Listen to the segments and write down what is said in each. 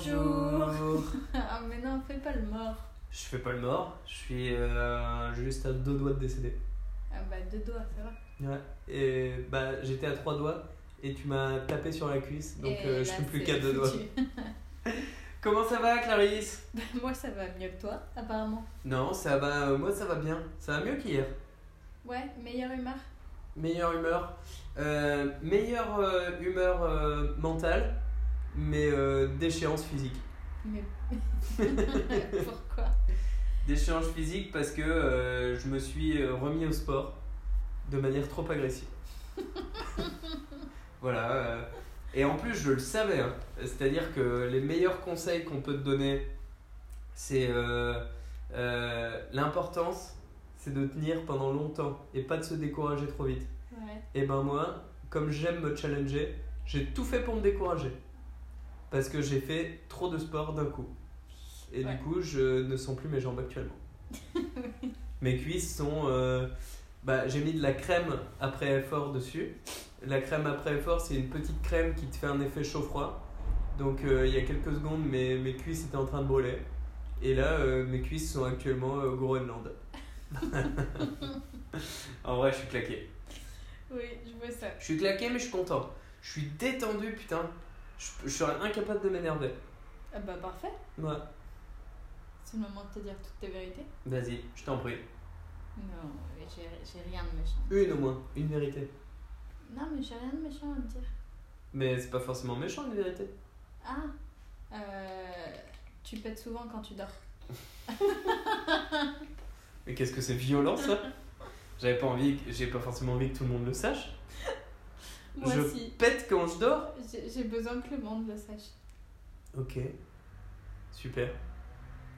Bonjour. ah mais non, fais pas le mort. Je fais pas le mort, je suis euh, juste à deux doigts de décéder. Ah bah deux doigts, ça va. Ouais. Et bah j'étais à trois doigts et tu m'as tapé sur la cuisse, donc euh, je suis plus qu'à deux doigts. Comment ça va Clarisse? Bah, Moi ça va mieux que toi, apparemment. Non, ça va, euh, moi ça va bien. Ça va mieux qu'hier. Ouais, meilleure humeur. Meilleure humeur. Euh, meilleure euh, humeur mentale, mais euh, déchéance physique. Mais pourquoi? Déchéance physique parce que euh, je me suis euh, remis au sport de manière trop agressive. voilà. euh, et en plus, je le savais. hein. C'est-à-dire que les meilleurs conseils qu'on peut te donner, c'est l'importance, c'est de tenir pendant longtemps et pas de se décourager trop vite. Ouais. Et ben moi, comme j'aime me challenger, j'ai tout fait pour me décourager. Parce que j'ai fait trop de sport d'un coup. Et Ouais. du coup, je ne sens plus mes jambes actuellement. mes cuisses sont... euh, bah, j'ai mis de la crème après effort dessus. La crème après effort, c'est une petite crème qui te fait un effet chaud-froid. Donc euh, il y a quelques secondes, mes, mes cuisses étaient en train de brûler. Et là, euh, mes cuisses sont actuellement au Groenland. en vrai, je suis claqué. Oui, je vois ça. Je suis claqué, mais je suis content. Je suis détendu, putain. Je, je serais incapable de m'énerver. Ah bah parfait. Ouais. C'est le moment de te dire toutes tes vérités. Vas-y, je t'en prie. Non, j'ai j'ai rien de méchant. Une au moins, une vérité. Non, mais j'ai rien de méchant à te dire. Mais c'est pas forcément méchant, une vérité. Ah, euh, tu pètes souvent quand tu dors. Mais qu'est-ce que c'est violent, ça? J'avais pas envie, j'ai pas forcément envie que tout le monde le sache. Moi je aussi. pète quand je dors J'ai besoin que le monde le sache. Ok. Super.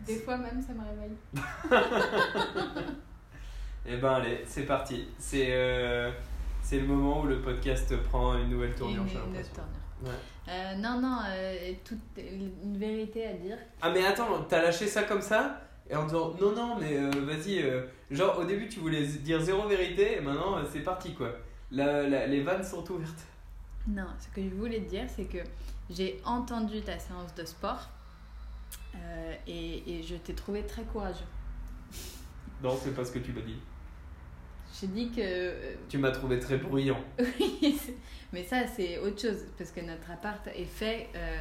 Des fois même, ça me réveille. Eh ben allez, c'est parti. C'est euh, c'est le moment où le podcast prend une nouvelle tournure, Une- une l'impression. tournure. Ouais. Euh, non, non, euh, toute, une vérité à dire. Ah mais attends, t'as lâché ça comme ça? Et en disant non non mais vas-y genre au début tu voulais dire zéro vérité et maintenant c'est parti quoi. La, la- les vannes sont ouvertes. Non, ce que je voulais te dire, c'est que j'ai entendu ta séance de sport euh, et, et je t'ai trouvé très courageux. Non c'est pas ce que tu m'as dit. J'ai dit que. euh, Tu m'as trouvé très bruyant. Oui, mais ça, c'est autre chose parce que notre appart est fait. euh,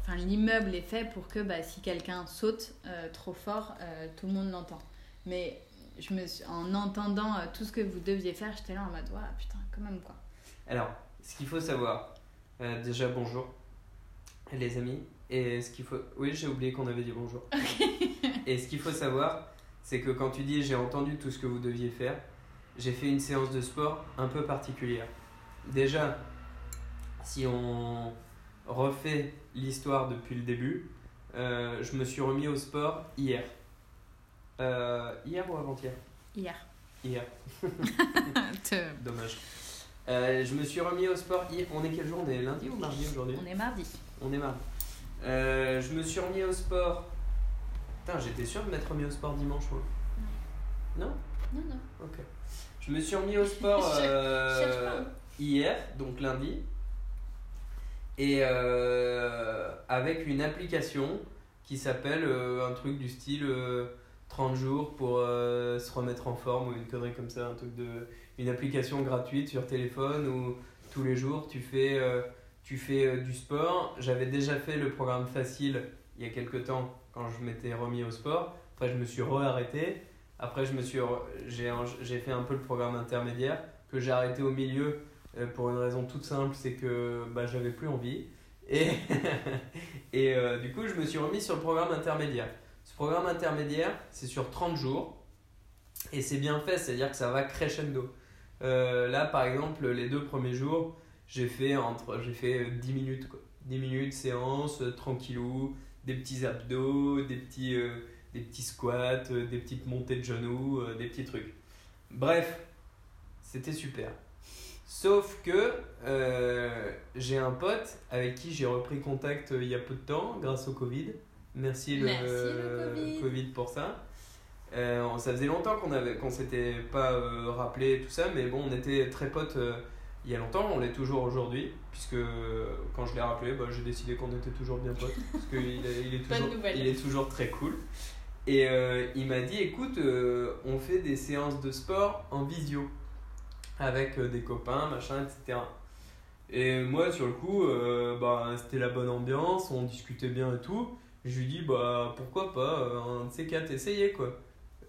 Enfin, l'immeuble est fait pour que bah, si quelqu'un saute euh, trop fort, tout le monde l'entend. Mais je me suis, en entendant euh, tout ce que vous deviez faire, j'étais là en mode, ouais, putain, quand même quoi. Alors ce qu'il faut savoir, euh, déjà bonjour les amis et ce qu'il faut, oui j'ai oublié qu'on avait dit bonjour. et ce qu'il faut savoir c'est que quand tu dis j'ai entendu tout ce que vous deviez faire, j'ai fait une séance de sport un peu particulière. Déjà, si on refait l'histoire depuis le début, euh, je me suis remis au sport hier. Euh, hier ou avant-hier Hier. Hier, dommage. Euh, je me suis remis au sport hier. On est quel jour? On est lundi ou mardi aujourd'hui? On est mardi. On est mardi. Euh, je me suis remis au sport. Putain, j'étais sûr de m'être remis au sport dimanche, moi. Non Non, non. Ok. Je me suis remis au sport euh, pas. hier, donc lundi. Et avec une application qui s'appelle un truc du style 30 jours pour euh, se remettre en forme ou une connerie comme ça, un truc de une application gratuite sur téléphone où tous les jours tu fais euh, tu fais euh, du sport. J'avais déjà fait le programme facile il y a quelques temps quand je m'étais remis au sport. Après je me suis re-arrêté. Après je j'ai fait un peu le programme intermédiaire que j'ai arrêté au milieu pour une raison toute simple, c'est que bah, j'avais plus envie. Et, et du coup, je me suis remis sur le programme intermédiaire. Ce programme intermédiaire, c'est sur 30 jours. Et c'est bien fait, c'est-à-dire que ça va crescendo. Euh, là, par exemple, les deux premiers jours, j'ai fait, entre, j'ai fait 10 minutes. Quoi. 10 minutes séance, euh, tranquillou, des petits abdos, des petits, euh, des petits squats, euh, des petites montées de genoux, euh, des petits trucs. Bref, c'était super. Sauf que euh, j'ai un pote avec qui j'ai repris contact euh, il y a peu de temps grâce au Covid. Merci le, Merci le Covid. pour ça. Euh, ça faisait longtemps qu'on avait qu'on s'était pas euh, rappelé tout ça, mais bon, on était très potes euh, il y a longtemps, on l'est toujours aujourd'hui, puisque quand je l'ai rappelé, bah, j'ai décidé qu'on était toujours bien potes, parce qu'il il est, toujours, il est toujours très cool. Et euh, il m'a dit, écoute, euh, on fait des séances de sport en visio, avec des copains, machin, etc. Et moi, sur le coup, bah, c'était la bonne ambiance, on discutait bien et tout. Je lui dis, bah, pourquoi pas, euh, un de ces quatre, essayer, quoi.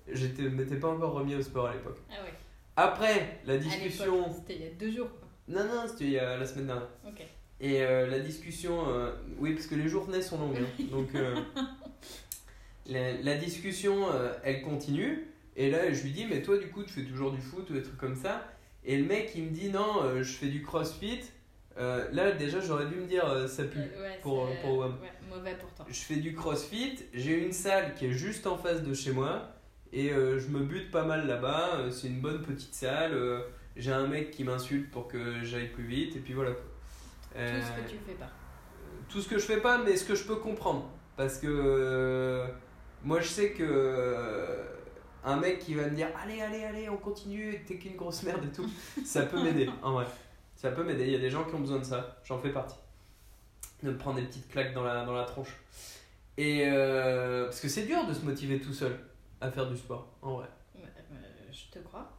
J'étais, m'étais pas encore remis au sport à l'époque. Ah ouais. Après, la discussion... C'était il y a deux jours. quoi. Non, non, c'était il y a la semaine dernière. Ok. Et euh, la discussion, euh, oui, parce que les journées sont longues, hein. donc euh, la, la discussion, elle continue. Et là, je lui dis, mais toi, du coup, tu fais toujours du foot ou des trucs comme ça. Et le mec, il me dit, non, je fais du crossfit. Euh, là, déjà, j'aurais dû me dire, euh, ça pue. Euh, ouais, pour- pour WAM. ouais, mauvais pour toi. Je fais du crossfit, j'ai une salle qui est juste en face de chez moi. Et euh, je me bute pas mal là-bas. euh, C'est une bonne petite salle. euh, j'ai un mec qui m'insulte pour que j'aille plus vite. Et puis voilà. Tout ce Euh, que tu fais pas. tout ce que je fais pas, mais ce que je peux comprendre. Parce que euh, moi, je sais que euh, un mec qui va me dire Allez, allez, allez, on continue, t'es qu'une grosse merde et tout, ça peut m'aider, en vrai. Ça peut m'aider. Il y a des gens qui ont besoin de ça, j'en fais partie. De me prendre des petites claques dans la, dans la tronche. Et euh, parce que c'est dur de se motiver tout seul à faire du sport, en vrai. Euh, je te crois.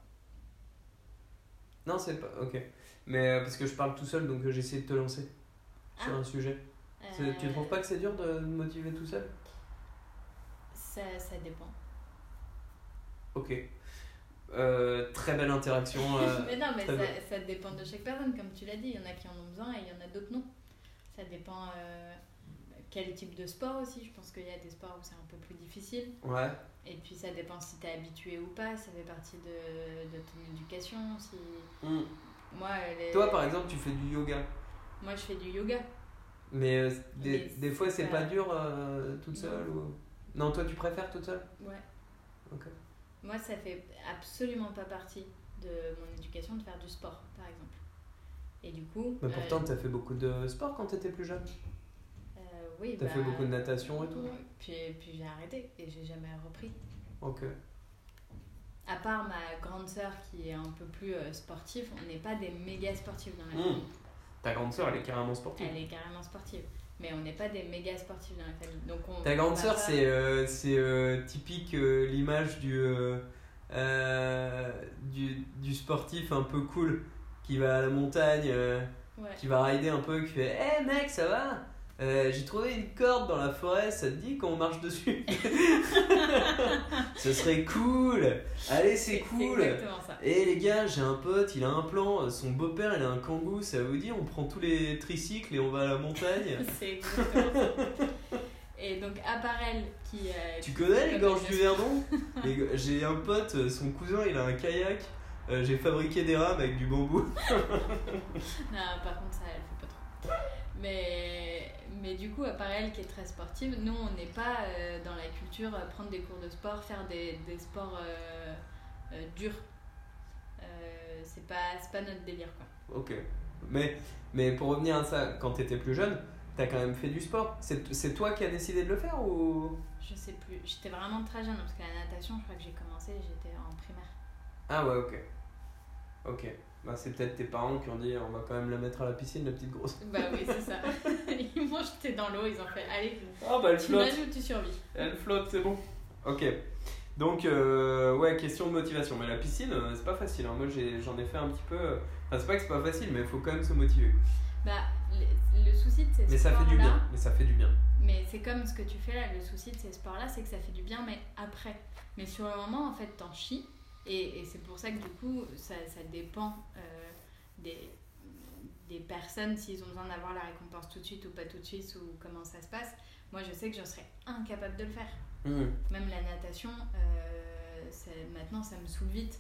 Non, c'est pas. Ok. Mais euh, parce que je parle tout seul, donc euh, j'essaie de te lancer sur Ah. un sujet. Euh, Tu trouves pas que c'est dur de me motiver tout seul? Ça, ça dépend. Ok. Euh, très belle interaction. euh, mais non, mais ça, ça dépend de chaque personne, comme tu l'as dit. Il y en a qui en ont besoin et il y en a d'autres non. Ça dépend euh, quel type de sport aussi. Je pense qu'il y a des sports où c'est un peu plus difficile. ouais. Et puis ça dépend si tu es habitué ou pas. Ça fait partie de, de ton éducation. Si... Hmm. Moi, les- Toi, par exemple, tu fais du yoga. Moi, je fais du yoga. Mais des, des fois, c'est pas- pas dur toute seule ou... Non, toi, tu préfères toute seule? Ouais. Ok. Moi, ça fait absolument pas partie de mon éducation de faire du sport, par exemple. Et du coup. Mais euh, pourtant, t'as fait beaucoup de sport quand t'étais plus jeune. euh, oui, T'as bah, fait beaucoup de natation et tout. ouais. Puis, puis j'ai arrêté et j'ai jamais repris. Ok. À part ma grande sœur qui est un peu plus euh, sportive, on n'est pas des méga sportifs dans la Mm. famille. Ta grande sœur, elle est carrément sportive. Elle est carrément sportive. Mais on n'est pas des méga sportifs dans la famille. Donc on, Ta grande sœur, c'est euh, c'est, euh, typique euh, l'image du, euh, euh, du, du sportif un peu cool qui va à la montagne, Ouais. qui va rider un peu, qui fait Hé mec, ça va? Euh, J'ai trouvé une corde dans la forêt, ça te dit qu'on marche dessus Ce serait cool Allez, c'est cool exactement ça. Et les gars, j'ai un pote, il a un plan, son beau-père il a un kangou, ça vous dit on prend tous les tricycles et on va à la montagne C'est exactement ça. Et donc, elle qui. euh, Tu connais les gorges du go- J'ai un pote, euh, son cousin il a un kayak, euh, j'ai fabriqué des rames avec du bambou. Non, par contre, ça, elle fait pas trop. Mais, mais du coup, à part elle qui est très sportive, nous, on n'est pas euh, dans la culture euh, prendre des cours de sport, faire des, des sports euh, euh, durs. C'est pas, c'est pas notre délire, quoi. Ok. Mais, mais pour revenir à ça, quand t'étais plus jeune, t'as quand même fait du sport. C'est c'est toi qui as décidé de le faire ou? Je sais plus. J'étais vraiment très jeune parce que la natation, je crois que j'ai commencé, j'étais en primaire. Ah ouais, ok. Ok. Bah, c'est peut-être tes parents qui ont dit on va quand même la mettre à la piscine, la petite grosse. Bah oui, c'est ça. Ils m'ont jeté dans l'eau, ils ont fait Allez, Ah bah elle tu nages ou tu survis Elle flotte, c'est bon. Ok. Donc, euh, ouais, question de motivation. Mais la piscine, euh, c'est pas facile. hein. Moi, j'ai- j'en ai, fait un petit peu. euh, Enfin, c'est pas que c'est pas facile, mais il faut quand même se motiver. Bah, le, le souci de ces Mais ça fait du bien. Mais ça fait du bien. Mais c'est comme ce que tu fais là, le souci de ces sports-là, c'est que ça fait du bien, mais après. Mais sur le moment, en fait, t'en chies. Et, et c'est pour ça que du coup, ça, ça dépend euh, des, des personnes, s'ils ont besoin d'avoir la récompense tout de suite ou pas tout de suite, ou comment ça se passe. Moi, je sais que je serais incapable de le faire. Hmm. Même la natation, euh, maintenant, ça me saoule vite.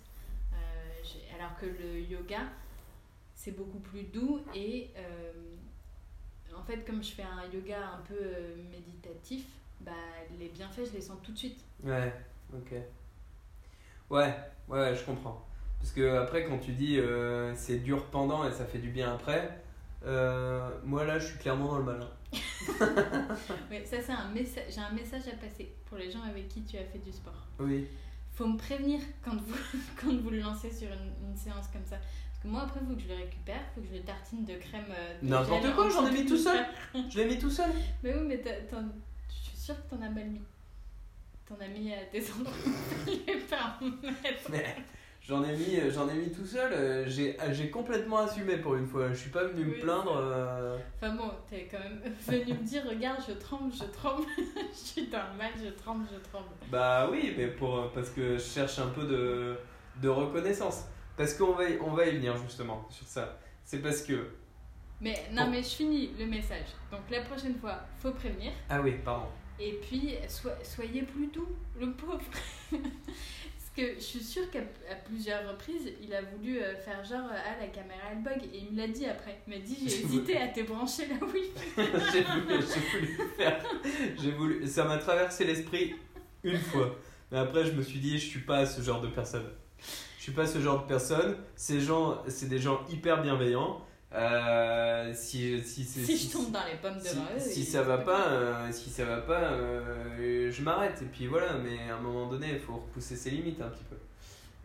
Euh, alors que le yoga, c'est beaucoup plus doux et euh, en fait, comme je fais un yoga un peu méditatif, bah, les bienfaits, je les sens tout de suite. Ouais, ok. Ouais, ouais, je comprends. Parce que après, quand tu dis euh, c'est dur pendant et ça fait du bien après, euh, moi là, je suis clairement dans le malin. Mais ça, c'est un message. J'ai un message à passer pour les gens avec qui tu as fait du sport. Oui. Faut me prévenir quand vous, quand vous le lancez sur une, une séance comme ça. Parce que moi, après, il faut que je le récupère, il faut que je le tartine de crème. euh, N'importe quoi, en j'en ai mis tout seul. Je l'ai mis tout seul. Mais oui, mais t'en- je suis sûre que t'en as mal mis. T'en as mis à pas en mettre. Mais j'en ai mis, euh, j'en ai mis tout seul. euh, J'ai, j'ai complètement assumé pour une fois. Je suis pas venu me plaindre. euh, Enfin bon, t'es quand même venu me dire, regarde, je tremble, je tremble, je suis dans le mal, je tremble, je tremble. Bah oui, mais pour, euh, parce que je cherche un peu de, de reconnaissance. Parce qu'on va, y- on va y venir justement sur ça. C'est parce que. Mais non, Bon. mais je finis le message. Donc la prochaine fois, faut prévenir. Ah oui, pardon. Et puis, so- soyez plus doux, le pauvre. Parce que je suis sûre qu'à à plusieurs reprises, il a voulu euh, faire genre, euh, ah, la caméra elle bug. Et il me l'a dit après. Il m'a dit, j'ai hésité à te brancher la Wi-Fi. j'ai voulu, j'ai voulu le faire. J'ai voulu, ça m'a traversé l'esprit une fois. Mais après, je me suis dit, je suis pas ce genre de personne. Je suis pas ce genre de personne. Ces gens, c'est des gens hyper bienveillants. Euh, si, si, c'est- Si je tombe dans les pommes si, eux. si ça va pas, euh, si ça va pas, euh, je m'arrête. Et puis voilà, mais à un moment donné, il faut repousser ses limites un petit peu.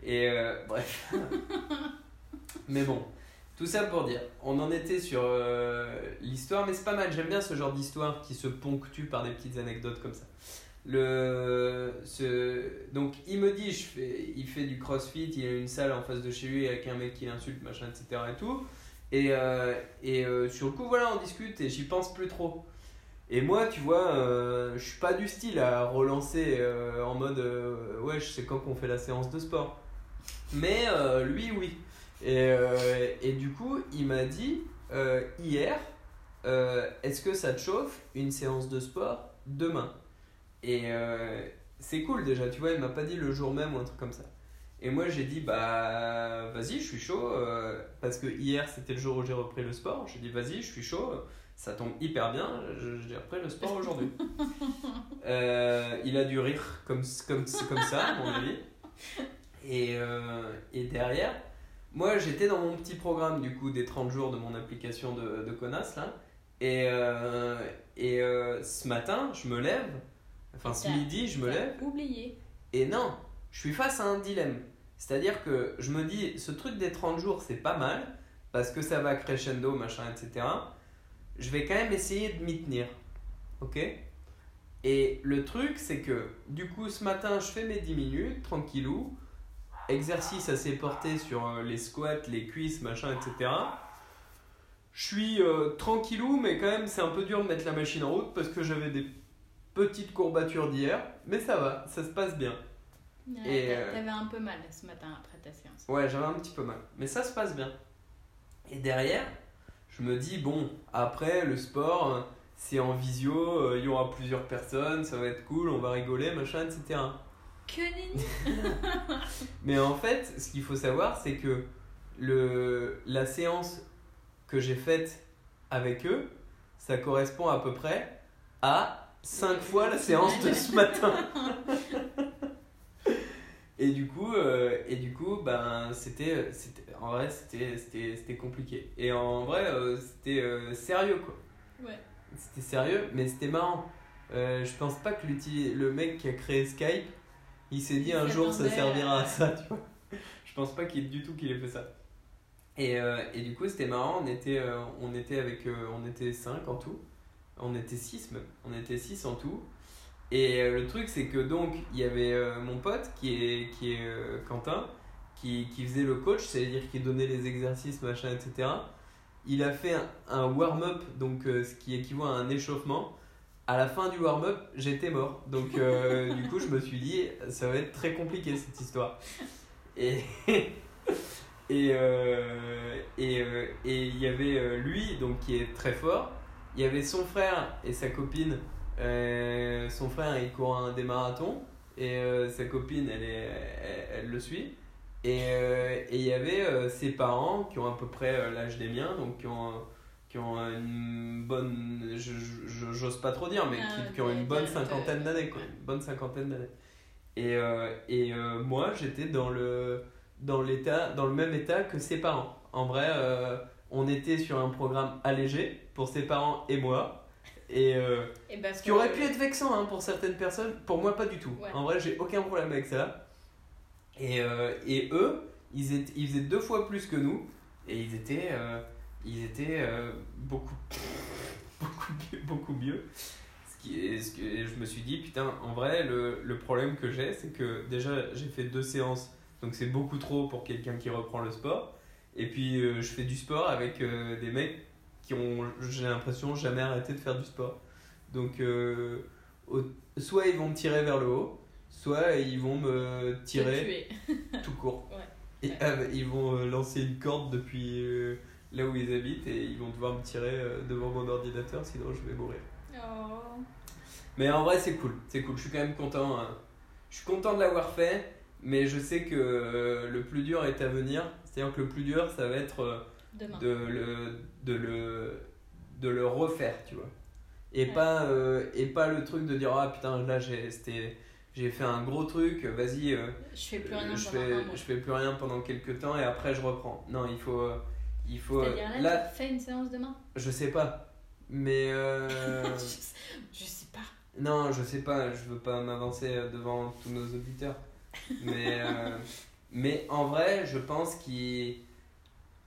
Et bref. mais bon, tout ça pour dire, on en était sur l'histoire, mais c'est pas mal. J'aime bien ce genre d'histoire qui se ponctue par des petites anecdotes comme ça. Le, ce, donc il me dit, je fais, il fait du crossfit, il a une salle en face de chez lui avec un mec qui l'insulte, machin, etc. et tout. Et, euh, et euh, sur le coup, voilà, on discute et j'y pense plus trop. Et moi, tu vois, euh, je suis pas du style à relancer euh, en mode ouais, je sais quand qu'on fait la séance de sport. Mais lui, oui. Et, et du coup, il m'a dit hier, est-ce que ça te chauffe une séance de sport demain? Et c'est cool déjà, tu vois, il m'a pas dit le jour même ou un truc comme ça. Et moi j'ai dit bah vas-y je suis chaud euh, parce que hier c'était le jour où j'ai repris le sport. J'ai dit vas-y je suis chaud, ça tombe hyper bien, j'ai repris le sport aujourd'hui. Euh, il a dû rire comme, comme, comme ça à mon avis. Et, euh, et derrière, moi j'étais dans mon petit programme du coup des 30 jours de mon application de, de connasse là. Et, et ce matin je me lève, enfin ce midi je me lève. Oublié. Et non, je suis face à un dilemme. C'est-à-dire que je me dis, ce truc des 30 jours, c'est pas mal, parce que ça va crescendo, machin, etc. Je vais quand même essayer de m'y tenir. Ok? Et le truc, c'est que, du coup, ce matin, je fais mes 10 minutes, tranquillou. Exercice assez porté sur euh, les squats, les cuisses, machin, etc. Je suis euh, tranquillou, mais quand même, c'est un peu dur de mettre la machine en route parce que j'avais des petites courbatures d'hier. Mais ça va, ça se passe bien. Ouais, Et, euh, T'avais un peu mal ce matin après ta séance. Ouais, j'avais un petit peu mal. Mais ça se passe bien. Et derrière, je me dis, bon, après, le sport, euh, c'est en visio, euh, il y aura plusieurs personnes, ça va être cool, on va rigoler, machin, etc. Que Mais en fait, ce qu'il faut savoir, c'est que le, la séance que j'ai faite avec eux, ça correspond à peu près à 5 fois la séance de ce matin. Et du coup, euh, et du coup ben, c'était, en vrai, c'était, compliqué. Et en vrai, euh, c'était euh, sérieux, quoi. Ouais. C'était sérieux, mais c'était marrant. Je pense pas que le mec qui a créé Skype, il s'est dit Il un jour ça servira à ça, tu vois. Je pense pas qu'il du tout qu'il ait fait ça. Et, et du coup, c'était marrant, on était, on était avec on était 5 en tout. On était 6 même. On était 6 en tout. Et euh, le truc, c'est que donc, il y avait euh, mon pote qui est, qui est euh, Quentin, qui, qui faisait le coach, c'est-à-dire qui donnait les exercices, machin, etc. Il a fait un, un warm-up, donc euh, ce qui équivaut à un échauffement. À la fin du warm-up, j'étais mort. Donc, du coup, je me suis dit, ça va être très compliqué cette histoire. Et. Et et et il y avait lui donc qui est très fort il y avait son frère et sa copine son frère il court un des marathons et euh, sa copine elle, est, elle, elle le suit. Et euh, et il y avait euh, ses parents qui ont à peu près euh, l'âge des miens donc qui ont qui ont une bonne j'ose pas trop dire mais Ah, qui, qui ont une bonne cinquantaine d'années quoi. Ouais. une bonne cinquantaine d'années. Et euh, et euh, moi j'étais dans le dans l'état dans le même état que ses parents. En vrai euh, on était sur un programme allégé pour ses parents et moi et euh, Et ce qui aurait pu être vexant hein, pour certaines personnes, pour moi pas du tout. Ouais. En vrai, j'ai aucun problème avec ça. Et, euh, et eux, ils, étaient, ils faisaient deux fois plus que nous. Et ils étaient, euh, ils étaient beaucoup, beaucoup, mieux- beaucoup mieux. Ce qui est, ce que je me suis dit, putain, en vrai, le, le problème que j'ai, c'est que déjà, j'ai fait deux séances, donc c'est beaucoup trop pour quelqu'un qui reprend le sport. Et puis, je fais du sport avec des mecs qui ont, j'ai l'impression, jamais arrêté de faire du sport. Donc, euh, au- soit ils vont me tirer vers le haut, soit ils vont me tirer tout court. Ouais. Et, euh, ils vont euh, lancer une corde depuis euh, là où ils habitent et ils vont devoir me tirer devant mon ordinateur, sinon je vais mourir. Oh. Mais en vrai, c'est cool. C'est cool. Je suis quand même content. hein. Je suis content de l'avoir fait, mais je sais que le plus dur est à venir. C'est-à-dire que le plus dur, ça va être Demain. de le, de le, de le refaire, tu vois. Et, Ouais. pas, euh, et pas le truc de dire Ah putain, là j'ai c'était- j'ai fait un gros truc, vas-y. euh, Je fais plus rien je pendant fais, un je fais plus rien pendant quelques temps et après je reprends. Non, il faut. euh, Il faut là, là, tu fais une séance demain? Je sais pas. Mais. euh, je, sais, je sais pas. non, je sais pas, je veux pas m'avancer euh, devant tous nos auditeurs. Mais, euh, mais en vrai, je pense qu'il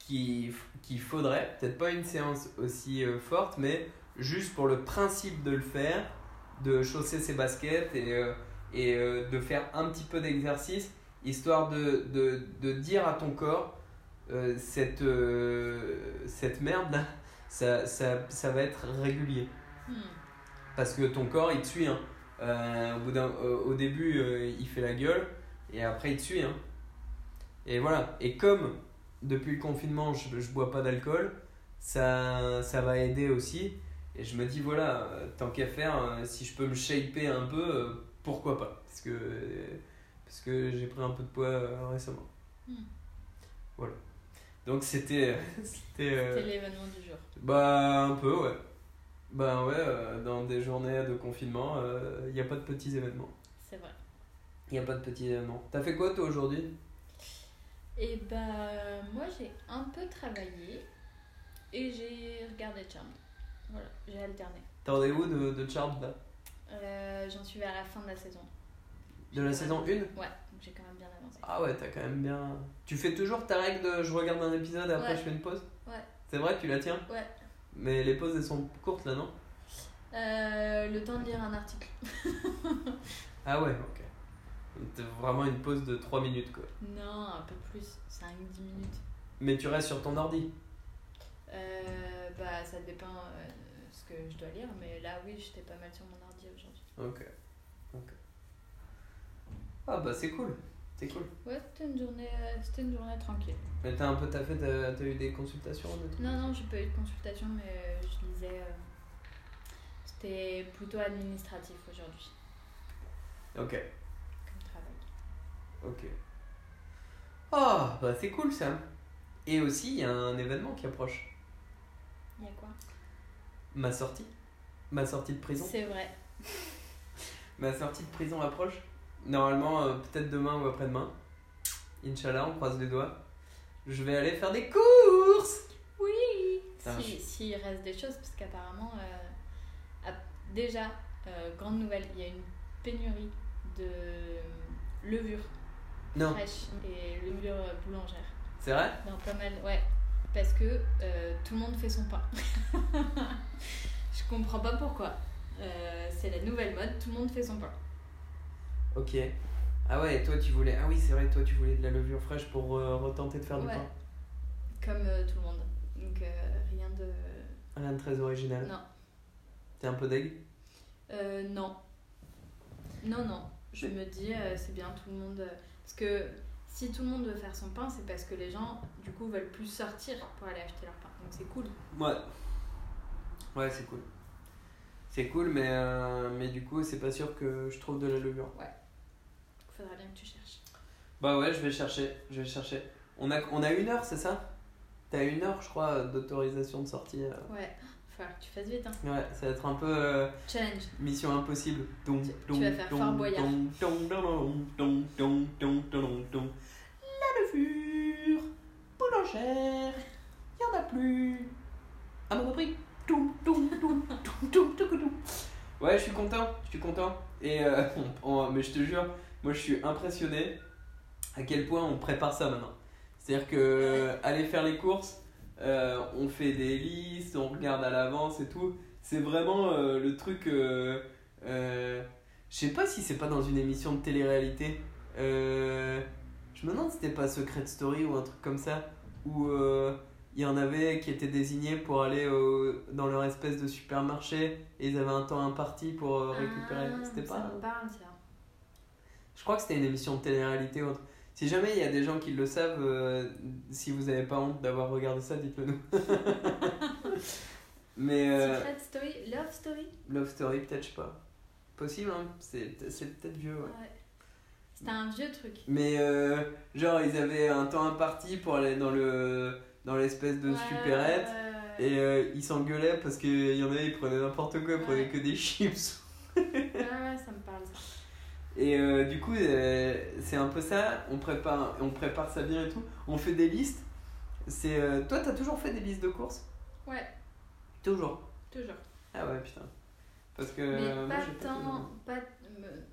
qu'il qu'il faudrait, peut-être pas une séance aussi euh, forte, mais juste pour le principe de le faire, de chausser ses baskets et, euh, et euh, de faire un petit peu d'exercice, histoire de, de, de dire à ton corps, cette, cette merde là, ça, ça, ça va être régulier. Hmm. Parce que ton corps, il te suit. Hein. Au, bout au début, il fait la gueule et après, il te suit. Hein. Et voilà. Et comme depuis le confinement, je, je bois pas d'alcool, ça, ça va aider aussi. Et je me dis, voilà, euh, tant qu'à faire, euh, si je peux me shaper un peu, euh, pourquoi pas? Parce que, parce que j'ai pris un peu de poids euh, récemment. Hmm. Voilà. Donc, c'était. c'était euh, l'événement du jour. bah, un peu, ouais. Bah, ouais, euh, dans des journées de confinement, il n'y a pas de petits événements. C'est vrai. Il n'y a pas de petits événements. T'as fait quoi, toi, aujourd'hui? Et bah, moi j'ai un peu travaillé et j'ai regardé Charmed. Voilà, j'ai alterné. T'en es où de, de Charmed, là? Euh, J'en suis vers la fin de la saison. De la saison 1 Ouais, donc j'ai quand même bien avancé. Ah ouais, t'as quand même bien... Tu fais toujours ta règle de je regarde un épisode et après Ouais. je fais une pause Ouais. C'est vrai, tu la tiens? Ouais. Mais les pauses, elles sont courtes, là, non? Euh, le temps de lire un article. Ah ouais, ok. T'as vraiment une pause de 3 minutes, quoi. Non, un peu plus, 5-10 minutes. Mais tu restes sur ton ordi Euh, bah, ça dépend euh, ce que je dois lire, mais là, oui, j'étais pas mal sur mon ordi aujourd'hui. Ok. Ok. Ah bah, c'est cool. C'est cool. Ouais, c'était une journée, euh, c'était une journée tranquille. Mais t'as un peu t'as t'as eu des consultations des trucs Non, non, j'ai pas eu de consultation, mais euh, je lisais. euh, c'était plutôt administratif aujourd'hui, Ok. Ok. Ah, bah c'est cool ça. Et aussi, il y a un événement qui approche. Il y a quoi? Ma sortie. Ma sortie de prison. C'est vrai. Ma sortie de prison approche. Normalement, euh, peut-être demain ou après-demain. Inch'Allah, on croise les doigts. Je vais aller faire des courses. Oui Putain, Si- S'il reste des choses, parce qu'apparemment, euh, déjà, euh, grande nouvelle, il y a une pénurie de levure Non, fraîche et levure euh, boulangère. c'est vrai? Dans pas mal, ouais. Parce que euh, tout le monde fait son pain. Je comprends pas pourquoi. Euh, c'est la nouvelle mode, tout le monde fait son pain. Ok. Ah ouais, toi tu voulais. Ah oui, c'est vrai, toi tu voulais de la levure fraîche pour euh, retenter de faire du Ouais. pain. Comme euh, tout le monde. Donc euh, rien de. Rien de très original. Non. T'es un peu deg? Euh, non. Non, non. Je me dis, euh, c'est bien tout le monde. Parce que si tout le monde veut faire son pain, c'est parce que les gens, du coup, veulent plus sortir pour aller acheter leur pain. Donc c'est cool. Ouais. Ouais, c'est cool. C'est cool, mais, euh, mais du coup, c'est pas sûr que je trouve de la levure. Faudra bien que tu cherches. Bah ouais, je vais chercher. Je vais chercher. On a, on a une heure, c'est ça? T'as une heure, je crois, d'autorisation de sortie. euh. Ouais, falloir que tu fasses vite. Hein. Ouais, ça va être un peu euh, Challenge. mission impossible. Dong, Tu- vas faire Fort Boyard. La levure, boulangère, y en a plus. À mon toum. Ouais, je suis content, je suis content. Et euh, on- on- mais je te jure, moi je suis impressionné à quel point on prépare ça maintenant. C'est-à-dire que aller faire les courses, euh, on fait des listes, on regarde à l'avance et tout. C'est vraiment euh, le truc. euh, je sais pas si c'est pas dans une émission de télé-réalité. Je me demande si c'était pas Secret Story ou un truc comme ça. Où il y en avait qui étaient désignés pour aller au- dans leur espèce de supermarché et ils avaient un temps imparti pour récupérer. Ah, c'était Ça pas. me parle, ça. Je crois que c'était une émission de télé-réalité ou autre. Si jamais il y a des gens qui le savent, euh, si vous avez pas honte d'avoir regardé ça, dites-le nous. Mais euh, Secret Story, Love Story? Love Story, peut-être, je sais pas. Possible, hein c'est c'est peut-être vieux, ouais. Ouais. C'était un vieux truc. Mais euh, genre, ils avaient un temps imparti pour aller dans le dans l'espèce de Ouais, supérette. ouais, ouais. Et euh, ils s'engueulaient parce qu'il y en avait, ils prenaient n'importe quoi, ils prenaient que des chips. Ouais, ouais, ça me parle ça. Et euh, du coup, euh, c'est un peu ça. On prépare, on prépare ça bien et tout. On fait des listes. C'est euh, toi, t'as toujours fait des listes de courses? Ouais, Toujours. toujours. Ah ouais, putain. Parce que Mais moi, pas tant, pas, me-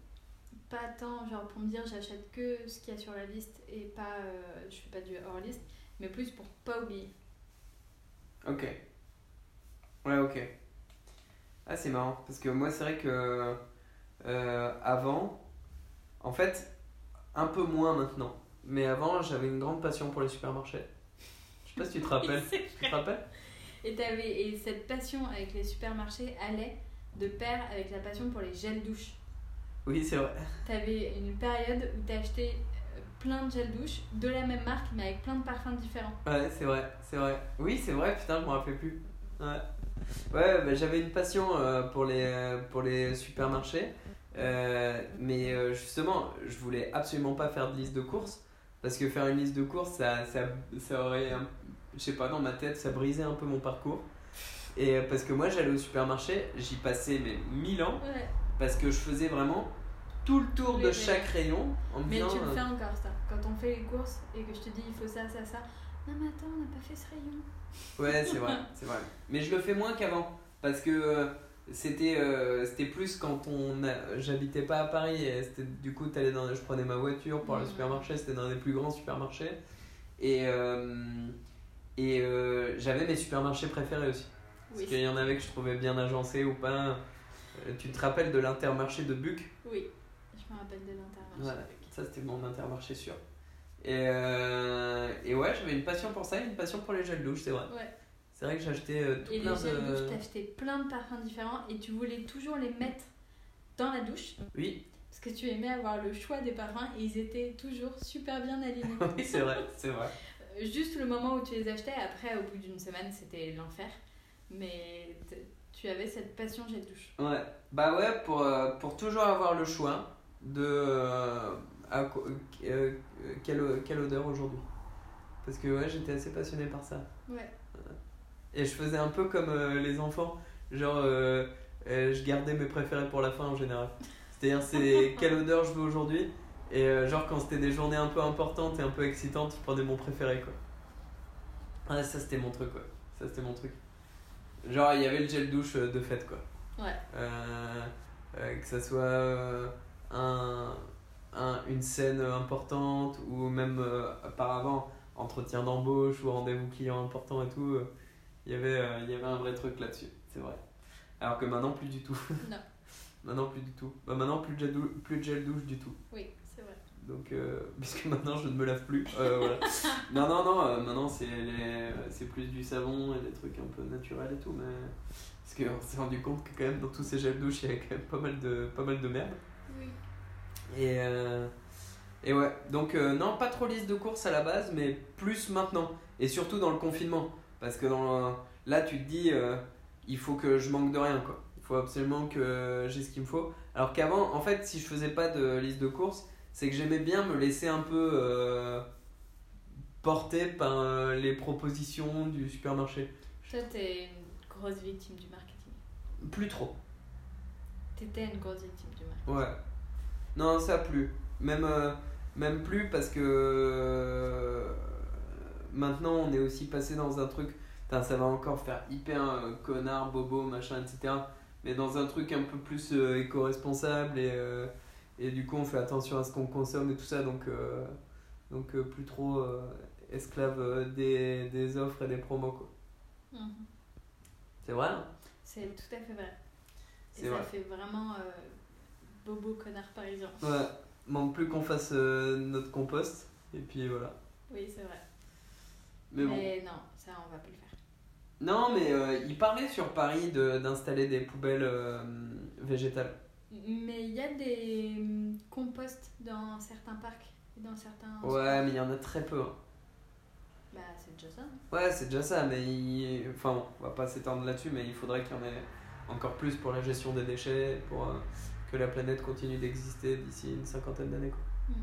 pas tant genre pour me dire j'achète que ce qu'il y a sur la liste et pas euh, je fais pas du hors liste, mais plus pour pas oublier. Ok. Ouais, ok. Ah, c'est marrant. Parce que moi, c'est vrai que euh, avant, en fait, un peu moins maintenant. Mais avant, j'avais une grande passion pour les supermarchés. Je sais pas si tu te rappelles. Tu te rappelles? Et, et cette passion avec les supermarchés allait de pair avec la passion pour les gels douche. Oui, c'est vrai. T'avais une période où t'achetais euh, plein de gels douche de la même marque mais avec plein de parfums différents. Ouais, c'est vrai, c'est vrai. Oui, c'est vrai, putain, je m'en rappelais plus. Ouais, ouais bah, j'avais une passion euh, pour, les, euh, pour les supermarchés. Euh, mais euh, justement, je voulais absolument pas faire de liste de courses. Parce que faire une liste de courses, ça, ça, ça aurait, un- je sais pas, dans ma tête, ça brisait un peu mon parcours. Et euh, parce que moi, j'allais au supermarché, j'y passais mais 1000 ans. Ouais. Parce que je faisais vraiment tout le tour Oui, de mais- chaque rayon. En me Mais disant, tu le euh, fais encore ça. Quand on fait les courses et que je te dis il faut ça, ça, ça. Non mais attends, on n'a pas fait ce rayon. Ouais, c'est vrai, c'est vrai. Mais je le fais moins qu'avant. Parce que c'était euh, c'était plus quand on j'habitais pas à Paris. Et du coup, dans, je prenais ma voiture pour au Mhm. supermarché. C'était dans les plus grands supermarchés. Et, euh, et euh, j'avais mes supermarchés préférés aussi. Parce Oui. qu'il y en avait que je trouvais bien agencés ou pas. Tu te rappelles de l'intermarché de Buc? Oui, je me rappelle de l'intermarché. Voilà, ça c'était mon intermarché sûr. Et, et ouais, j'avais une passion pour ça et une passion pour les gels douche, c'est vrai. Ouais. C'est vrai que j'achetais euh, tout Et plein les gels de. douche, t'achetais plein de parfums différents et tu voulais toujours les mettre dans la douche Oui, parce que tu aimais avoir le choix des parfums et ils étaient toujours super bien alignés. oui c'est vrai, c'est vrai. Euh, Juste le moment où tu les achetais, après au bout d'une semaine c'était l'enfer. Mais tu avais cette passion gel douche. Ouais, bah ouais, pour, euh, pour toujours avoir le choix de. euh, à quoi- euh, quelle, quelle odeur aujourd'hui. Parce que ouais, j'étais assez passionné par ça. Ouais. Et je faisais un peu comme euh, les enfants, genre euh, euh, je gardais mes préférés pour la fin en général. C'est-à-dire c'est quelle odeur je veux aujourd'hui. Et genre quand c'était des journées un peu importantes et un peu excitantes, je prenais mon préféré quoi. Ah ça c'était mon truc quoi. Ça c'était mon truc. Genre il y avait le gel douche de fête quoi. Ouais. Que ça soit un, un- une scène importante ou même euh, auparavant entretien d'embauche ou rendez-vous client important et tout, il y avait, euh, il y avait un vrai truc là-dessus, c'est vrai. Alors que maintenant plus du tout. Non. maintenant plus du tout. Bah, maintenant plus de, gel dou- plus de gel douche du tout. Oui, c'est vrai. Donc, euh, puisque maintenant je ne me lave plus. Euh, voilà. non, non, non, euh, maintenant c'est les- c'est plus du savon et des trucs un peu naturels et tout, mais. Parce qu'on s'est rendu compte que quand même dans tous ces gels douche il y avait quand même pas mal de, pas mal de merde. Oui. Et, euh, et ouais, donc euh, non, pas trop liste de courses à la base, mais plus maintenant. Et surtout dans le confinement. Parce que dans là, tu te dis, euh, il faut que je manque de rien, quoi. Il faut absolument que j'ai ce qu'il me faut. Alors qu'avant, en fait, si je faisais pas de liste de courses, c'est que j'aimais bien me laisser un peu euh, porter par euh, les propositions du supermarché. Toi, t'es une grosse victime du marketing. Plus trop. T'étais une grosse victime du marketing. Ouais. Non, ça plus. Même, euh, même plus parce que maintenant on est aussi passé dans un truc. Ça va encore faire hyper euh, connard, bobo, machin, etc. Mais dans un truc un peu plus euh, éco-responsable et, euh, et du coup on fait attention à ce qu'on consomme et tout ça. Donc, donc plus trop. esclave des, des offres et des promos. quoi. Mhm. C'est vrai hein? C'est tout à fait vrai. Et ça vrai. fait vraiment bobo connard parisien. Ouais, manque plus qu'on fasse euh, notre compost. Et puis voilà. Oui, c'est vrai. Mais bon. non, ça on va plus le faire. Non, mais euh, il parlait sur Paris de- d'installer des poubelles euh, végétales. Mais il y a des hum, composts dans certains parcs et dans certains. Ouais, mais il y en a très peu. hein. Bah, c'est déjà ça. Ouais, c'est déjà ça, mais il... enfin, bon, on va pas s'étendre là-dessus, mais il faudrait qu'il y en ait encore plus pour la gestion des déchets, pour euh, que la planète continue d'exister d'ici une cinquantaine d'années. quoi. Mm.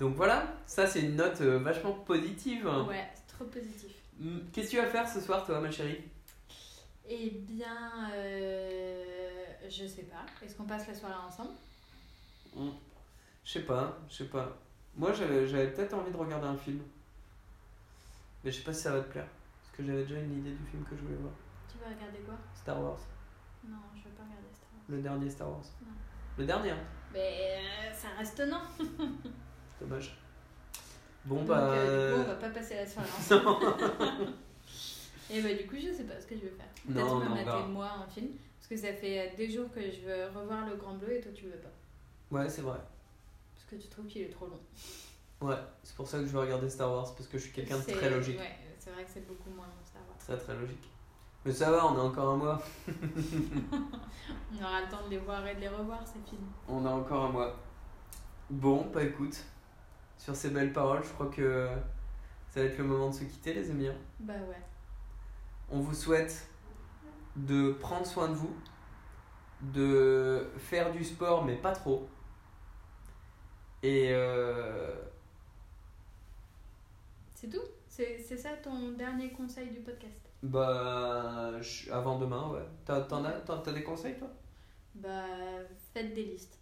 Donc voilà, ça c'est une note euh, vachement positive. Ouais, c'est trop positif. Mm, Qu'est-ce que tu vas faire ce soir, toi, ma chérie? Eh bien, euh, je sais pas. Est-ce qu'on passe la soirée ensemble? Mm. Je sais pas, je sais pas. Moi, j'avais peut-être envie de regarder un film. Mais je sais pas si ça va te plaire. Parce que j'avais déjà une idée du film que je voulais voir. Tu vas regarder quoi? Star Wars. Non, je vais pas regarder Star Wars. Le dernier Star Wars. Non. Le dernier, hein. Mais euh, ça reste non. dommage. Bon, Donc, bah. euh, du coup, on va pas passer la soirée ensemble. Et bah, du coup, je sais pas ce que je vais faire. Peut-être me mater verra. moi un film. Parce que ça fait euh, des jours que je veux revoir Le Grand Bleu et toi, tu veux pas. Ouais, c'est vrai. Parce que tu trouves qu'il est trop long. Ouais, c'est pour ça que je veux regarder Star Wars, parce que je suis quelqu'un de très logique. Ouais, c'est vrai que c'est beaucoup moins long Star Wars. Très très logique. Mais ça va, on a encore un mois. On aura le temps de les voir et de les revoir, ces films. On a encore un mois. Bon, bah écoute, sur ces belles paroles, je crois que ça va être le moment de se quitter, les amis. hein. Bah ouais. On vous souhaite de prendre soin de vous, de faire du sport, mais pas trop. Et euh, C'est tout? C'est c'est ça ton dernier conseil du podcast? Bah, je- avant demain, ouais. T'en as, t'as des conseils, toi? Bah, faites des listes.